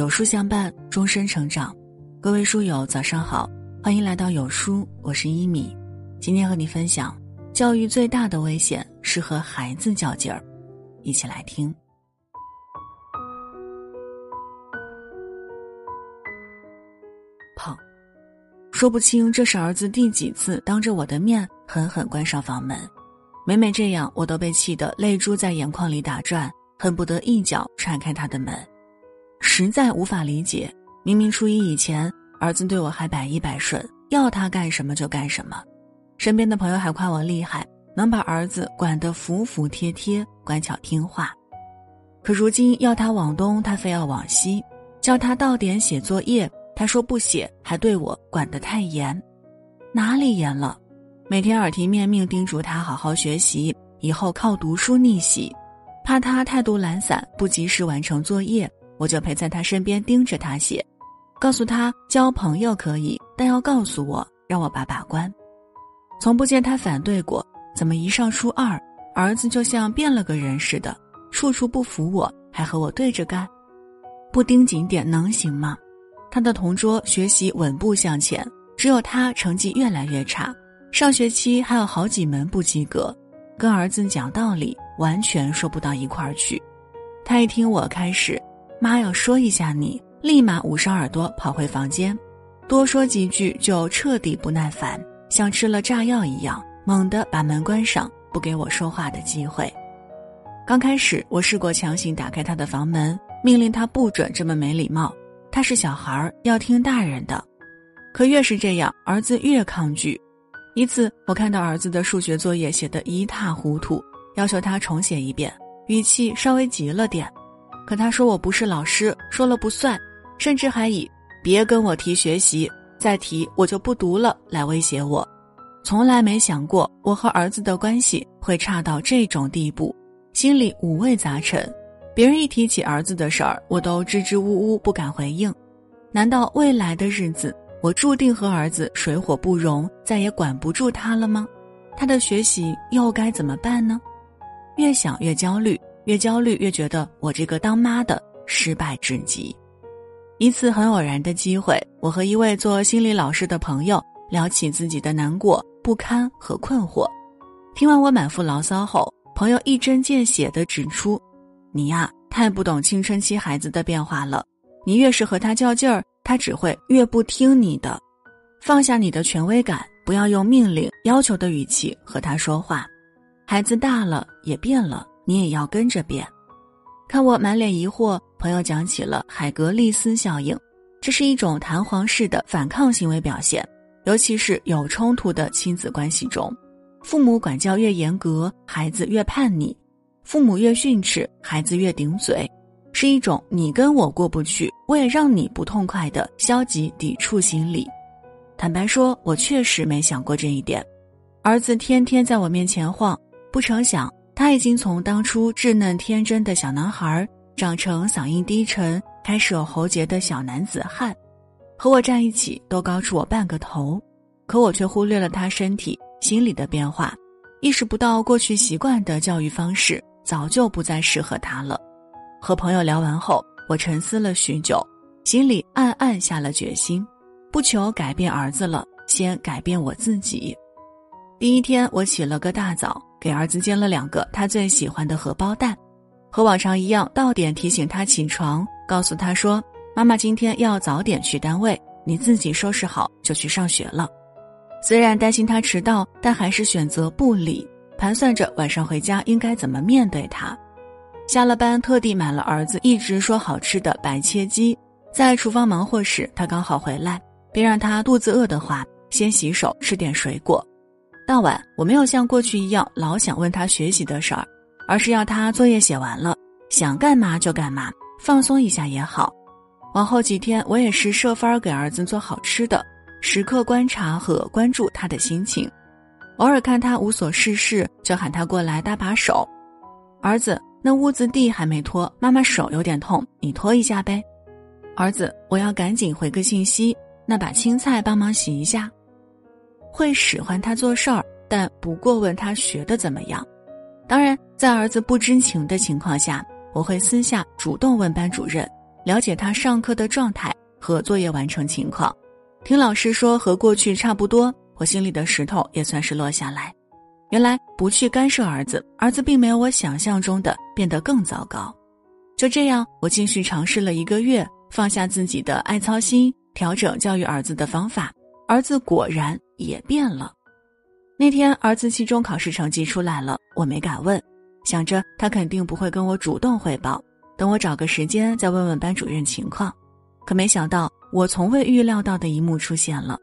有书相伴，终身成长。各位书友，早上好，欢迎来到有书，我是一米。今天和你分享，教育最大的危险是和孩子较劲儿。一起来听。砰！说不清这是儿子第几次当着我的面狠狠关上房门，每每这样，我都被气得泪珠在眼眶里打转，恨不得一脚踹开他的门。实在无法理解，明明初一以前，儿子对我还百依百顺，要他干什么就干什么，身边的朋友还夸我厉害，能把儿子管得服服帖帖、乖巧听话。可如今要他往东，他非要往西；叫他到点写作业，他说不写，还对我管得太严。哪里严了？每天耳提面命叮嘱他好好学习，以后靠读书逆袭。怕他态度懒散，不及时完成作业。我就陪在他身边盯着他写，告诉他交朋友可以，但要告诉我，让我把把关。从不见他反对过，怎么一上初二，儿子就像变了个人似的，处处不服我，还和我对着干？不盯紧点能行吗？他的同桌学习稳步向前，只有他成绩越来越差，上学期还有好几门不及格，跟儿子讲道理完全说不到一块儿去。他一听我开始。妈要说一下你，立马捂上耳朵跑回房间，多说几句就彻底不耐烦，像吃了炸药一样，猛地把门关上，不给我说话的机会。刚开始我试过强行打开他的房门，命令他不准这么没礼貌，他是小孩儿，要听大人的。可越是这样，儿子越抗拒。一次我看到儿子的数学作业写得一塌糊涂，要求他重写一遍，语气稍微急了点。可他说我不是老师，说了不算，甚至还以别跟我提学习，再提我就不读了来威胁我。从来没想过我和儿子的关系会差到这种地步，心里五味杂陈。别人一提起儿子的事儿，我都支支吾吾不敢回应。难道未来的日子我注定和儿子水火不容，再也管不住他了吗？他的学习又该怎么办呢？越想越焦虑。越焦虑，越觉得我这个当妈的失败至极。一次很偶然的机会，我和一位做心理老师的朋友聊起自己的难过、不堪和困惑。听完我满腹牢骚后，朋友一针见血地指出：“你呀，太不懂青春期孩子的变化了。你越是和他较劲儿，他只会越不听你的。放下你的权威感，不要用命令、要求的语气和他说话。孩子大了，也变了。”你也要跟着变。看我满脸疑惑，朋友讲起了海格力斯效应，这是一种弹簧式的反抗行为表现，尤其是有冲突的亲子关系中，父母管教越严格，孩子越叛逆；父母越训斥，孩子越顶嘴，是一种你跟我过不去，我也让你不痛快的消极抵触心理。坦白说，我确实没想过这一点。儿子天天在我面前晃，不成想。他已经从当初稚嫩天真的小男孩，长成嗓音低沉、开始有喉结的小男子汉，和我站一起都高出我半个头，可我却忽略了他身体、心理的变化，意识不到过去习惯的教育方式早就不再适合他了。和朋友聊完后，我沉思了许久，心里暗暗下了决心，不求改变儿子了，先改变我自己。第一天，我起了个大早。给儿子煎了两个他最喜欢的荷包蛋，和往常一样到点提醒他起床，告诉他说：“妈妈今天要早点去单位，你自己收拾好就去上学了。”虽然担心他迟到，但还是选择不理，盘算着晚上回家应该怎么面对他。下了班，特地买了儿子一直说好吃的白切鸡，在厨房忙活时，他刚好回来，便让他肚子饿的话先洗手吃点水果。到晚，我没有像过去一样老想问他学习的事儿，而是要他作业写完了，想干嘛就干嘛，放松一下也好。往后几天，我也是设法给儿子做好吃的，时刻观察和关注他的心情。偶尔看他无所事事，就喊他过来搭把手。儿子，那屋子地还没拖，妈妈手有点痛，你拖一下呗。儿子，我要赶紧回个信息，那把青菜帮忙洗一下。会使唤他做事儿，但不过问他学的怎么样。当然，在儿子不知情的情况下，我会私下主动问班主任：“了解他上课的状态和作业完成情况。听老师说和过去差不多，我心里的石头也算是落下来。原来不去干涉儿子，儿子并没有我想象中的变得更糟糕。就这样，我继续尝试了一个月，放下自己的爱操心，调整教育儿子的方法，儿子果然也变了。那天，儿子期中考试成绩出来了，我没敢问，想着他肯定不会跟我主动汇报，等我找个时间再问问班主任情况。可没想到，我从未预料到的一幕出现了：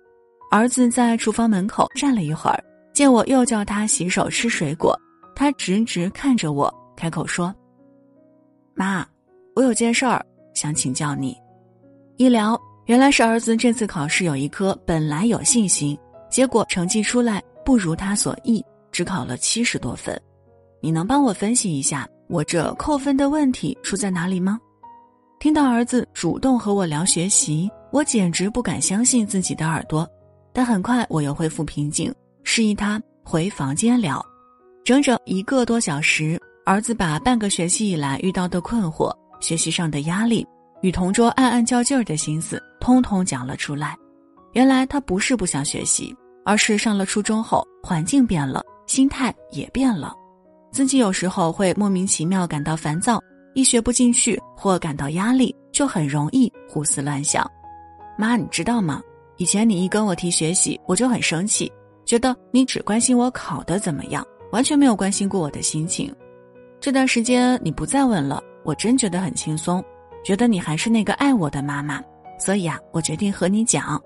儿子在厨房门口站了一会儿，见我又叫他洗手吃水果，他直直看着我，开口说：“妈，我有件事儿想请教你。”一聊，原来是儿子这次考试有一科本来有信心，结果成绩出来。不如他所意，只考了七十多分。你能帮我分析一下我这扣分的问题出在哪里吗？听到儿子主动和我聊学习，我简直不敢相信自己的耳朵。但很快我又恢复平静，示意他回房间聊。整整一个多小时，儿子把半个学期以来遇到的困惑、学习上的压力与同桌暗暗较劲儿的心思，通通讲了出来。原来他不是不想学习。而是上了初中后，环境变了，心态也变了，自己有时候会莫名其妙感到烦躁，一学不进去或感到压力，就很容易胡思乱想。妈，你知道吗？以前你一跟我提学习，我就很生气，觉得你只关心我考得怎么样，完全没有关心过我的心情。这段时间你不再问了，我真觉得很轻松，觉得你还是那个爱我的妈妈，所以啊，我决定和你讲。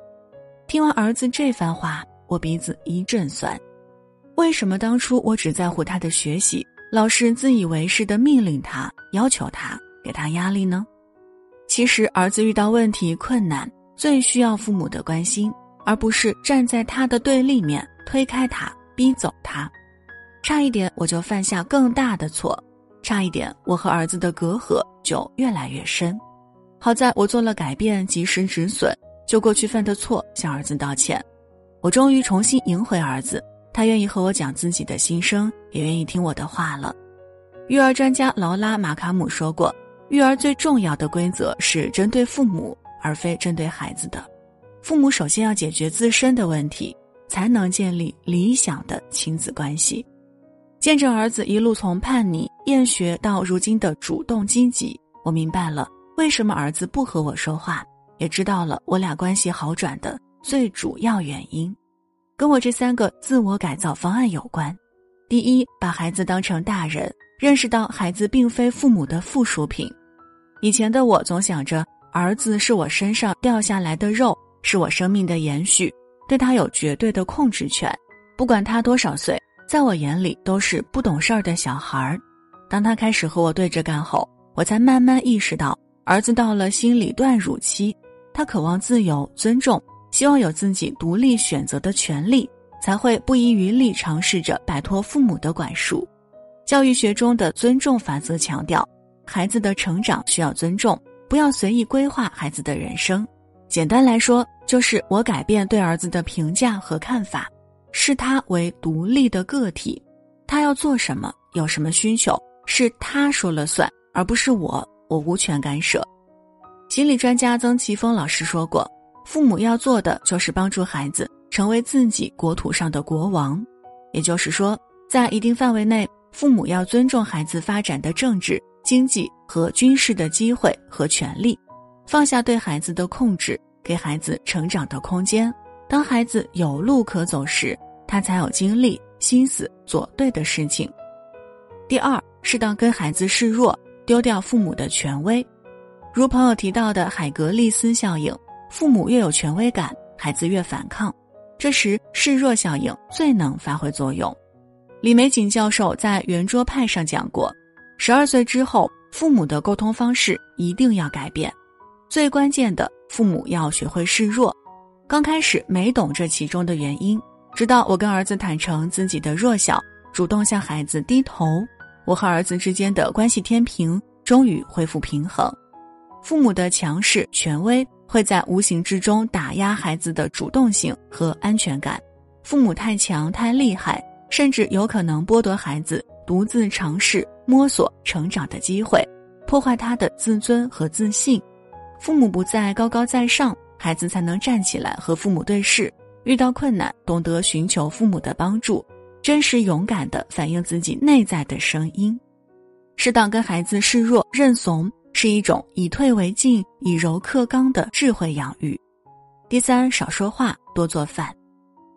听完儿子这番话。我鼻子一阵酸，为什么当初我只在乎他的学习，老是自以为是的命令他、要求他、给他压力呢？其实儿子遇到问题困难，最需要父母的关心，而不是站在他的对立面推开他、逼走他。差一点我就犯下更大的错，差一点我和儿子的隔阂就越来越深。好在我做了改变，及时止损，就过去犯的错向儿子道歉。我终于重新赢回儿子，他愿意和我讲自己的心声，也愿意听我的话了。育儿专家劳拉·马卡姆说过，育儿最重要的规则是针对父母，而非针对孩子的。父母首先要解决自身的问题，才能建立理想的亲子关系。见证儿子一路从叛逆、厌学到如今的主动积极，我明白了为什么儿子不和我说话，也知道了我俩关系好转的。最主要原因，跟我这三个自我改造方案有关。第一，把孩子当成大人，认识到孩子并非父母的附属品。以前的我总想着，儿子是我身上掉下来的肉，是我生命的延续，对他有绝对的控制权。不管他多少岁，在我眼里都是不懂事儿的小孩儿。当他开始和我对着干后，我才慢慢意识到，儿子到了心理断乳期，他渴望自由、尊重。希望有自己独立选择的权利，才会不遗余力尝试着摆脱父母的管束。教育学中的尊重法则强调，孩子的成长需要尊重，不要随意规划孩子的人生。简单来说，就是我改变对儿子的评价和看法，视他为独立的个体，他要做什么，有什么需求，是他说了算，而不是我，我无权干涉。心理专家曾奇峰老师说过。父母要做的就是帮助孩子成为自己国土上的国王，也就是说，在一定范围内，父母要尊重孩子发展的政治、经济和军事的机会和权利，放下对孩子的控制，给孩子成长的空间。当孩子有路可走时，他才有精力、心思做对的事情。第二，适当跟孩子示弱，丢掉父母的权威，如朋友提到的海格力斯效应。父母越有权威感，孩子越反抗，这时示弱效应最能发挥作用。李玫瑾教授在圆桌派上讲过，十二岁之后，父母的沟通方式一定要改变。最关键的，父母要学会示弱。刚开始没懂这其中的原因，直到我跟儿子坦诚自己的弱小，主动向孩子低头，我和儿子之间的关系天平终于恢复平衡。父母的强势权威。会在无形之中打压孩子的主动性和安全感，父母太强太厉害，甚至有可能剥夺孩子独自尝试、摸索、成长的机会，破坏他的自尊和自信，父母不再高高在上，孩子才能站起来和父母对视。遇到困难，懂得寻求父母的帮助，真实勇敢地反映自己内在的声音。适当跟孩子示弱认怂，是一种以退为进、以柔克刚的智慧养育。第三，少说话，多做饭。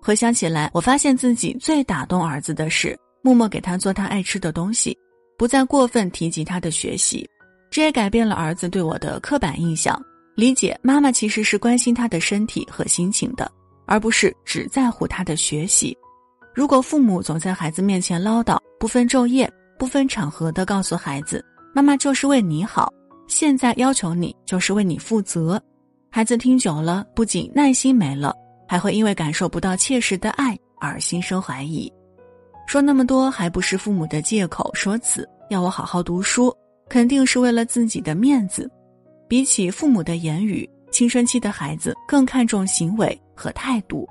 回想起来，我发现自己最打动儿子的是默默给他做他爱吃的东西，不再过分提及他的学习。这也改变了儿子对我的刻板印象，理解妈妈其实是关心他的身体和心情的，而不是只在乎他的学习。如果父母总在孩子面前唠叨，不分昼夜、不分场合的告诉孩子，妈妈就是为你好，现在要求你就是为你负责，孩子听久了，不仅耐心没了。还会因为感受不到切实的爱而心生怀疑，说那么多还不是父母的借口说辞，要我好好读书，肯定是为了自己的面子。比起父母的言语，青春期的孩子更看重行为和态度。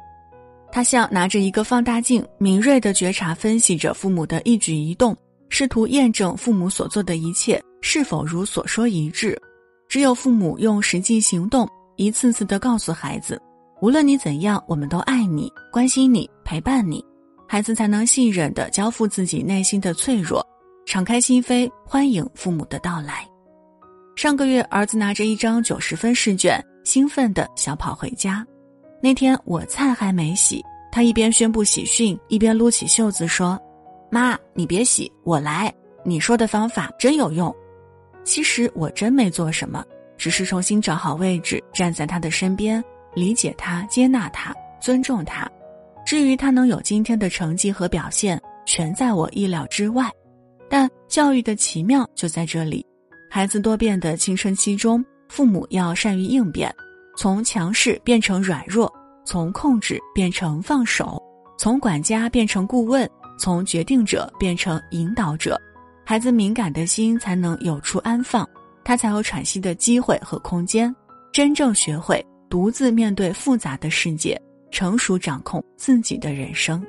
他像拿着一个放大镜，敏锐地觉察、分析着父母的一举一动，试图验证父母所做的一切是否如所说一致。只有父母用实际行动，一次次地告诉孩子。无论你怎样，我们都爱你、关心你、陪伴你，孩子才能信任的交付自己内心的脆弱，敞开心扉，欢迎父母的到来。上个月，儿子拿着一张九十分试卷，兴奋的小跑回家。那天我菜还没洗，他一边宣布喜讯，一边撸起袖子说：“妈，你别洗，我来。你说的方法真有用。”其实我真没做什么，只是重新找好位置，站在他的身边。理解他，接纳他，尊重他。至于他能有今天的成绩和表现，全在我意料之外。但教育的奇妙就在这里：孩子多变的青春期中，父母要善于应变，从强势变成软弱，从控制变成放手，从管家变成顾问，从决定者变成引导者。孩子敏感的心才能有处安放，他才有喘息的机会和空间，真正学会。独自面对复杂的世界，成熟掌控自己的人生。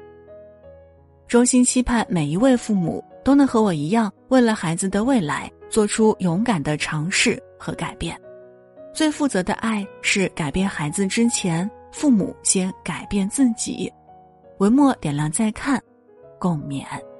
衷心期盼每一位父母都能和我一样，为了孩子的未来做出勇敢的尝试和改变。最负责的爱是改变孩子之前，父母先改变自己。文末点亮再看，共勉。